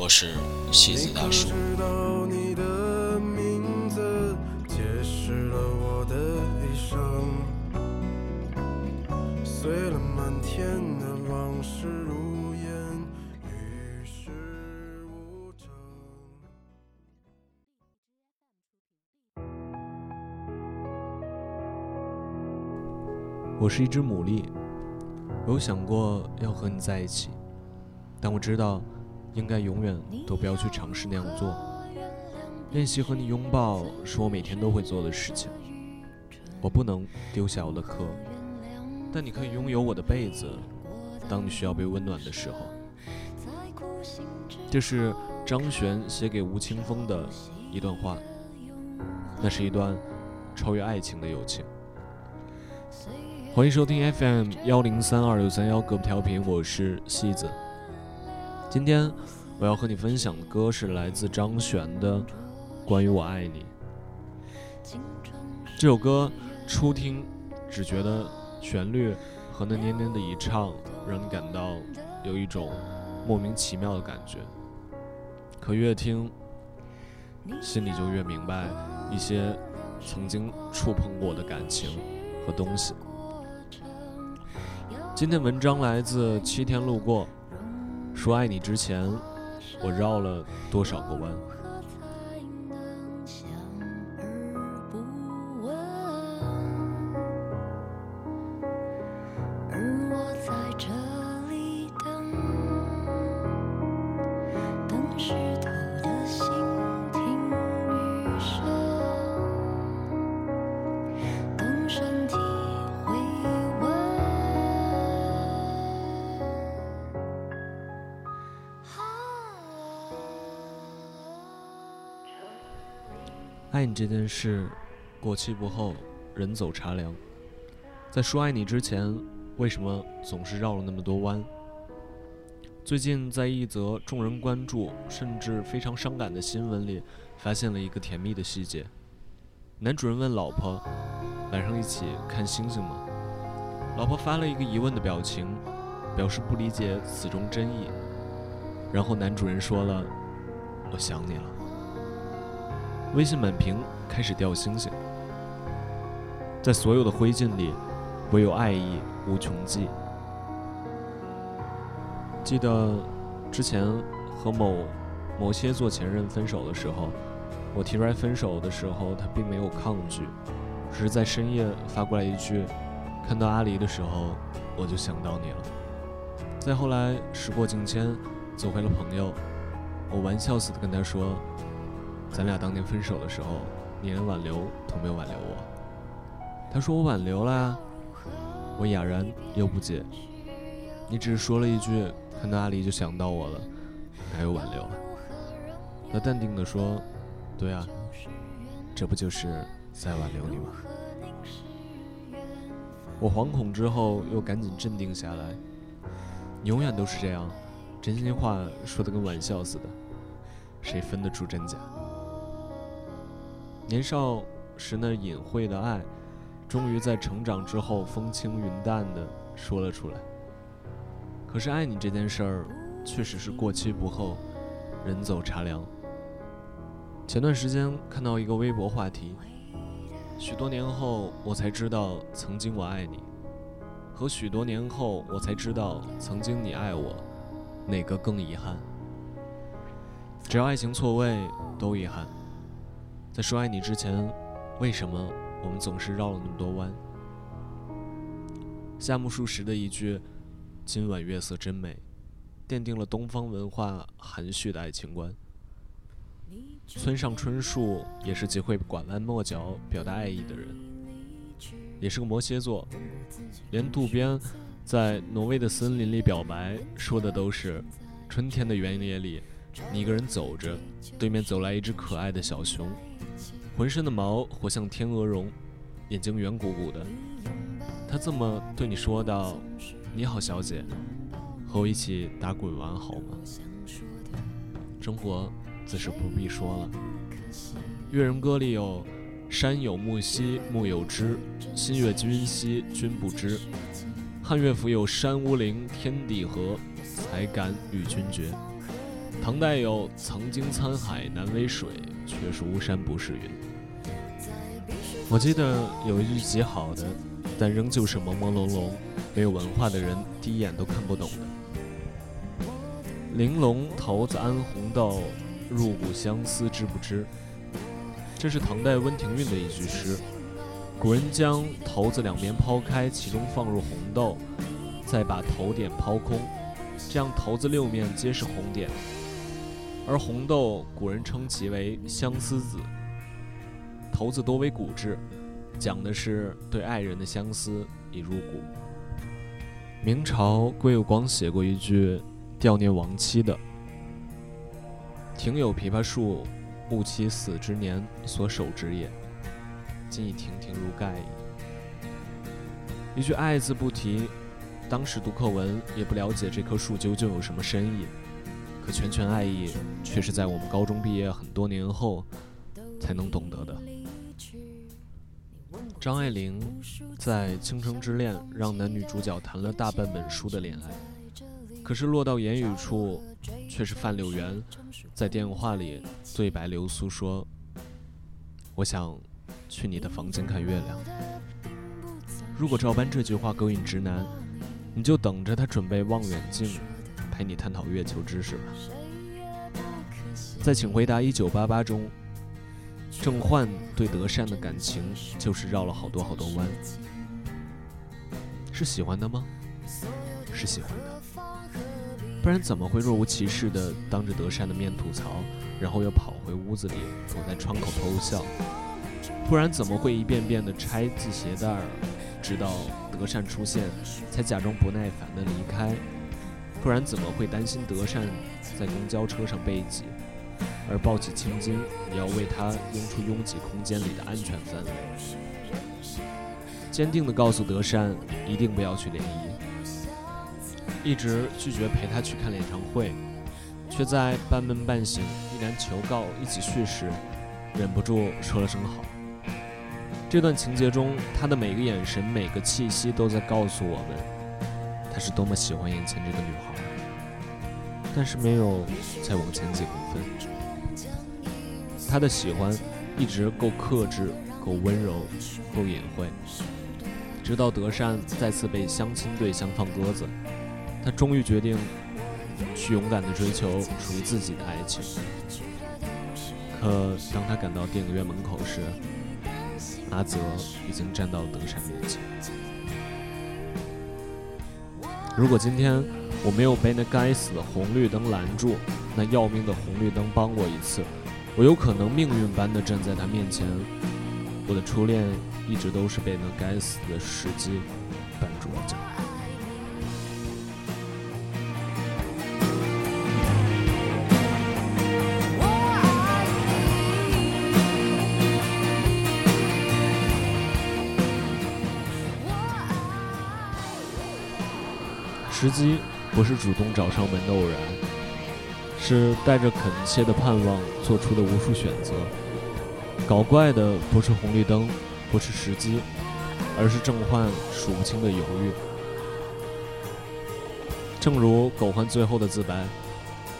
我是西子大叔。我是一只牡蛎，我有想过要和你在一起，但我知道。应该永远都不要去尝试那样做。练习和你拥抱是我每天都会做的事情。我不能丢下我的课，但你可以拥有我的被子，当你需要被温暖的时候。这是张悬写给吴青峰的一段话，那是一段超越爱情的友情。欢迎收听 FM 幺零三二六三幺隔壁调频，我是西子。今天我要和你分享的歌是来自张悬的《关于我爱你》。这首歌初听只觉得旋律和那黏黏的一唱，让你感到有一种莫名其妙的感觉。可越听，心里就越明白一些曾经触碰过的感情和东西。今天文章来自七天路过。说爱你之前，我绕了多少个弯？爱你这件事，过期不候，人走茶凉。在说爱你之前，为什么总是绕了那么多弯？最近在一则众人关注甚至非常伤感的新闻里，发现了一个甜蜜的细节。男主人问老婆：“晚上一起看星星吗？”老婆发了一个疑问的表情，表示不理解此中真意。然后男主人说了：“我想你了。”微信满屏开始掉星星，在所有的灰烬里，唯有爱意无穷尽。记得之前和某某些做前任分手的时候，我提出来分手的时候，他并没有抗拒，只是在深夜发过来一句：“看到阿离的时候，我就想到你了。”再后来，时过境迁，走回了朋友，我玩笑似的跟他说。咱俩当年分手的时候，你连挽留都没有挽留我。他说我挽留了呀，我哑然又不解。你只是说了一句看到阿离就想到我了，哪有挽留？他淡定地说：“对啊，这不就是在挽留你吗？”我惶恐之后又赶紧镇定下来。你永远都是这样，真心话说的跟玩笑似的，谁分得出真假？年少时那隐晦的爱，终于在成长之后风轻云淡的说了出来。可是爱你这件事儿，确实是过期不候，人走茶凉。前段时间看到一个微博话题：许多年后我才知道曾经我爱你，和许多年后我才知道曾经你爱我，哪个更遗憾？只要爱情错位，都遗憾。在说爱你之前，为什么我们总是绕了那么多弯？夏目漱石的一句“今晚月色真美”，奠定了东方文化含蓄的爱情观。村上春树也是极会拐弯抹角表达爱意的人，也是个摩羯座。连渡边在挪威的森林里表白，说的都是春天的原野里你一个人走着，对面走来一只可爱的小熊，浑身的毛活像天鹅绒，眼睛圆鼓鼓的。他这么对你说道：“你好，小姐，和我一起打滚玩好吗？”生活自是不必说了，《越人歌》里有“山有木兮木有枝，心悦君兮君不知”。汉乐府有“山无陵，天地合，才敢与君绝”。唐代有“曾经沧海难为水，却是巫山不是云”。我记得有一句极好的，但仍旧是朦朦胧胧、没有文化的人第一眼都看不懂的。玲珑骰子安红豆，入骨相思知不知？这是唐代温庭筠的一句诗。古人将骰子两边抛开，其中放入红豆，再把头点抛空，这样骰子六面皆是红点。而红豆，古人称其为相思子。骰子多为古质，讲的是对爱人的相思已入骨。明朝归有光写过一句悼念亡妻的：“庭有枇杷树，误其死之年所手植也，今已亭亭如盖矣。”一句“爱”字不提，当时读课文也不了解这棵树究竟有什么深意。可拳拳爱意，却是在我们高中毕业很多年后才能懂得的。张爱玲在《倾城之恋》让男女主角谈了大半本书的恋爱，可是落到言语处，却是范柳原在电话里对白流苏说：“我想去你的房间看月亮。”如果照搬这句话勾引直男，你就等着他准备望远镜。陪你探讨月球知识吧。在《请回答一九八八》中，郑焕对德善的感情就是绕了好多好多弯。是喜欢的吗？是喜欢的，不然怎么会若无其事的当着德善的面吐槽，然后又跑回屋子里躲在窗口偷笑？不然怎么会一遍遍的拆系鞋带儿，直到德善出现，才假装不耐烦的离开？不然怎么会担心德善在公交车上被挤，而抱起青筋也要为他拥出拥挤空间里的安全氛围？坚定地告诉德善一定不要去联谊，一直拒绝陪他去看演唱会，却在半梦半醒依然求告一起去时，忍不住说了声好。这段情节中，他的每个眼神、每个气息都在告诉我们。他是多么喜欢眼前这个女孩，但是没有再往前几公分。他的喜欢一直够克制、够温柔、够隐晦，直到德善再次被相亲对象放鸽子，他终于决定去勇敢地追求属于自己的爱情。可当他赶到电影院门口时，阿泽已经站到了德善面前。如果今天我没有被那该死的红绿灯拦住，那要命的红绿灯帮我一次，我有可能命运般的站在他面前。我的初恋一直都是被那该死的时机绊住了脚。时机不是主动找上门的偶然，是带着恳切的盼望做出的无数选择。搞怪的不是红绿灯，不是时机，而是郑焕数不清的犹豫。正如狗焕最后的自白，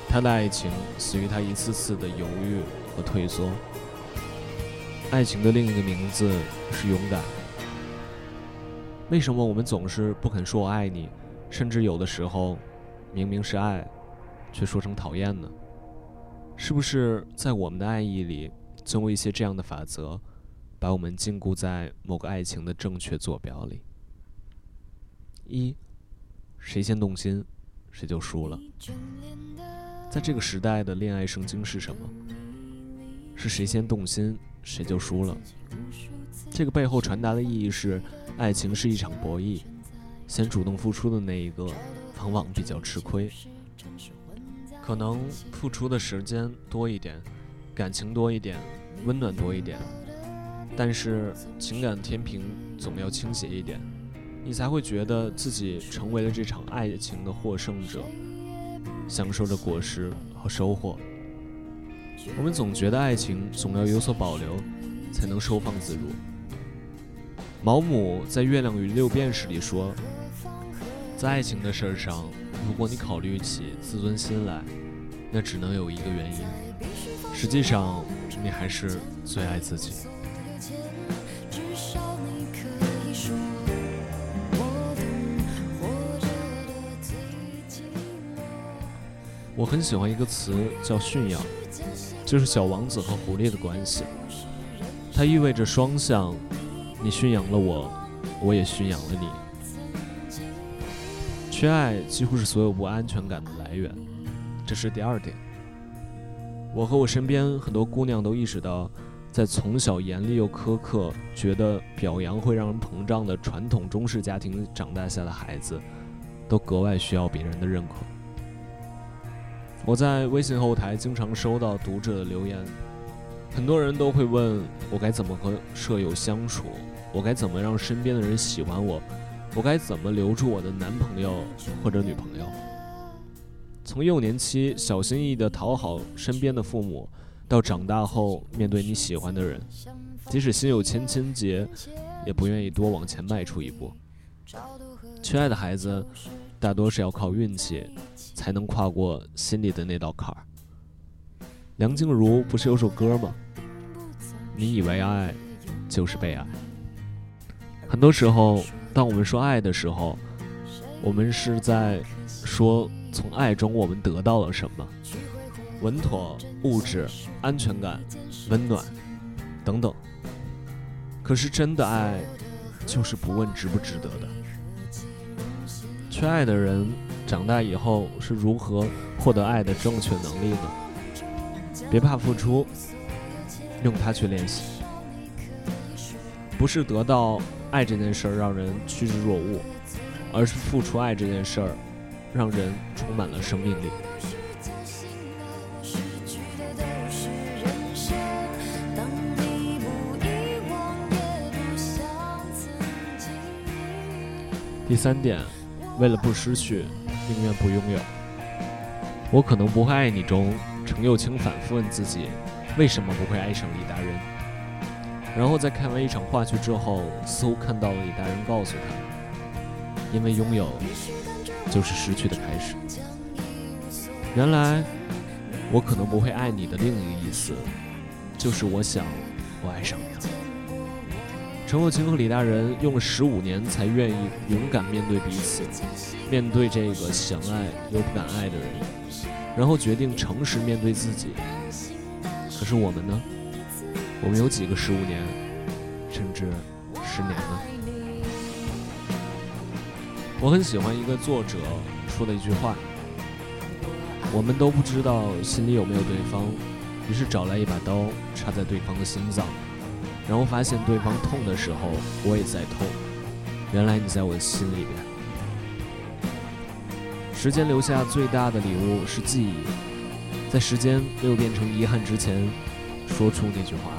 他的爱情死于他一次次的犹豫和退缩。爱情的另一个名字是勇敢。为什么我们总是不肯说我爱你？甚至有的时候，明明是爱，却说成讨厌呢？是不是在我们的爱意里，总有一些这样的法则，把我们禁锢在某个爱情的正确坐标里？一，谁先动心，谁就输了。在这个时代的恋爱圣经是什么？是谁先动心，谁就输了。这个背后传达的意义是，爱情是一场博弈。先主动付出的那一个，往往比较吃亏。可能付出的时间多一点，感情多一点，温暖多一点，但是情感天平总要倾斜一点，你才会觉得自己成为了这场爱情的获胜者，享受着果实和收获。我们总觉得爱情总要有所保留，才能收放自如。毛姆在《月亮与六便士》里说，在爱情的事儿上。如果你考虑起自尊心来，那只能有一个原因，实际上你还是最爱自己。我很喜欢一个词叫驯养，就是小王子和狐狸的关系，它意味着双向，你驯养了我，我也驯养了你。缺爱几乎是所有不安全感的来源，这是第二点。我和我身边很多姑娘都意识到，在从小严厉又苛刻、觉得表扬会让人膨胀的传统中式家庭长大下的孩子，都格外需要别人的认可。我在微信后台经常收到读者的留言，很多人都会问我该怎么和舍友相处，我该怎么让身边的人喜欢我。我该怎么留住我的男朋友或者女朋友？从幼年期小心翼翼地讨好身边的父母，到长大后面对你喜欢的人，即使心有千千结，也不愿意多往前迈出一步。缺爱的孩子，大多是要靠运气才能跨过心里的那道坎儿。梁静茹不是有首歌吗？你以为爱就是被爱？很多时候。当我们说爱的时候，我们是在说从爱中我们得到了什么：稳妥、物质、安全感、温暖等等。可是真的爱，就是不问值不值得的。缺爱的人长大以后是如何获得爱的正确能力呢？别怕付出，用它去练习，不是得到。爱这件事儿让人趋之若鹜，而是付出爱这件事儿，让人充满了生命力。第三点，为了不失去，宁愿不拥有。我可能不会爱你中，程又青反复问自己，为什么不会爱上李大人？然后在看完一场话剧之后，似乎看到了李大人告诉他：“因为拥有，就是失去的开始。”原来，我可能不会爱你的另一个意思，就是我想，我爱上你了。陈若清和李大人用了十五年才愿意勇敢面对彼此，面对这个想爱又不敢爱的人，然后决定诚实面对自己。可是我们呢？我们有几个十五年，甚至十年呢？我很喜欢一个作者说的一句话：“我们都不知道心里有没有对方，于是找来一把刀插在对方的心脏，然后发现对方痛的时候，我也在痛。原来你在我的心里边。”时间留下最大的礼物是记忆，在时间没有变成遗憾之前。说出那句话。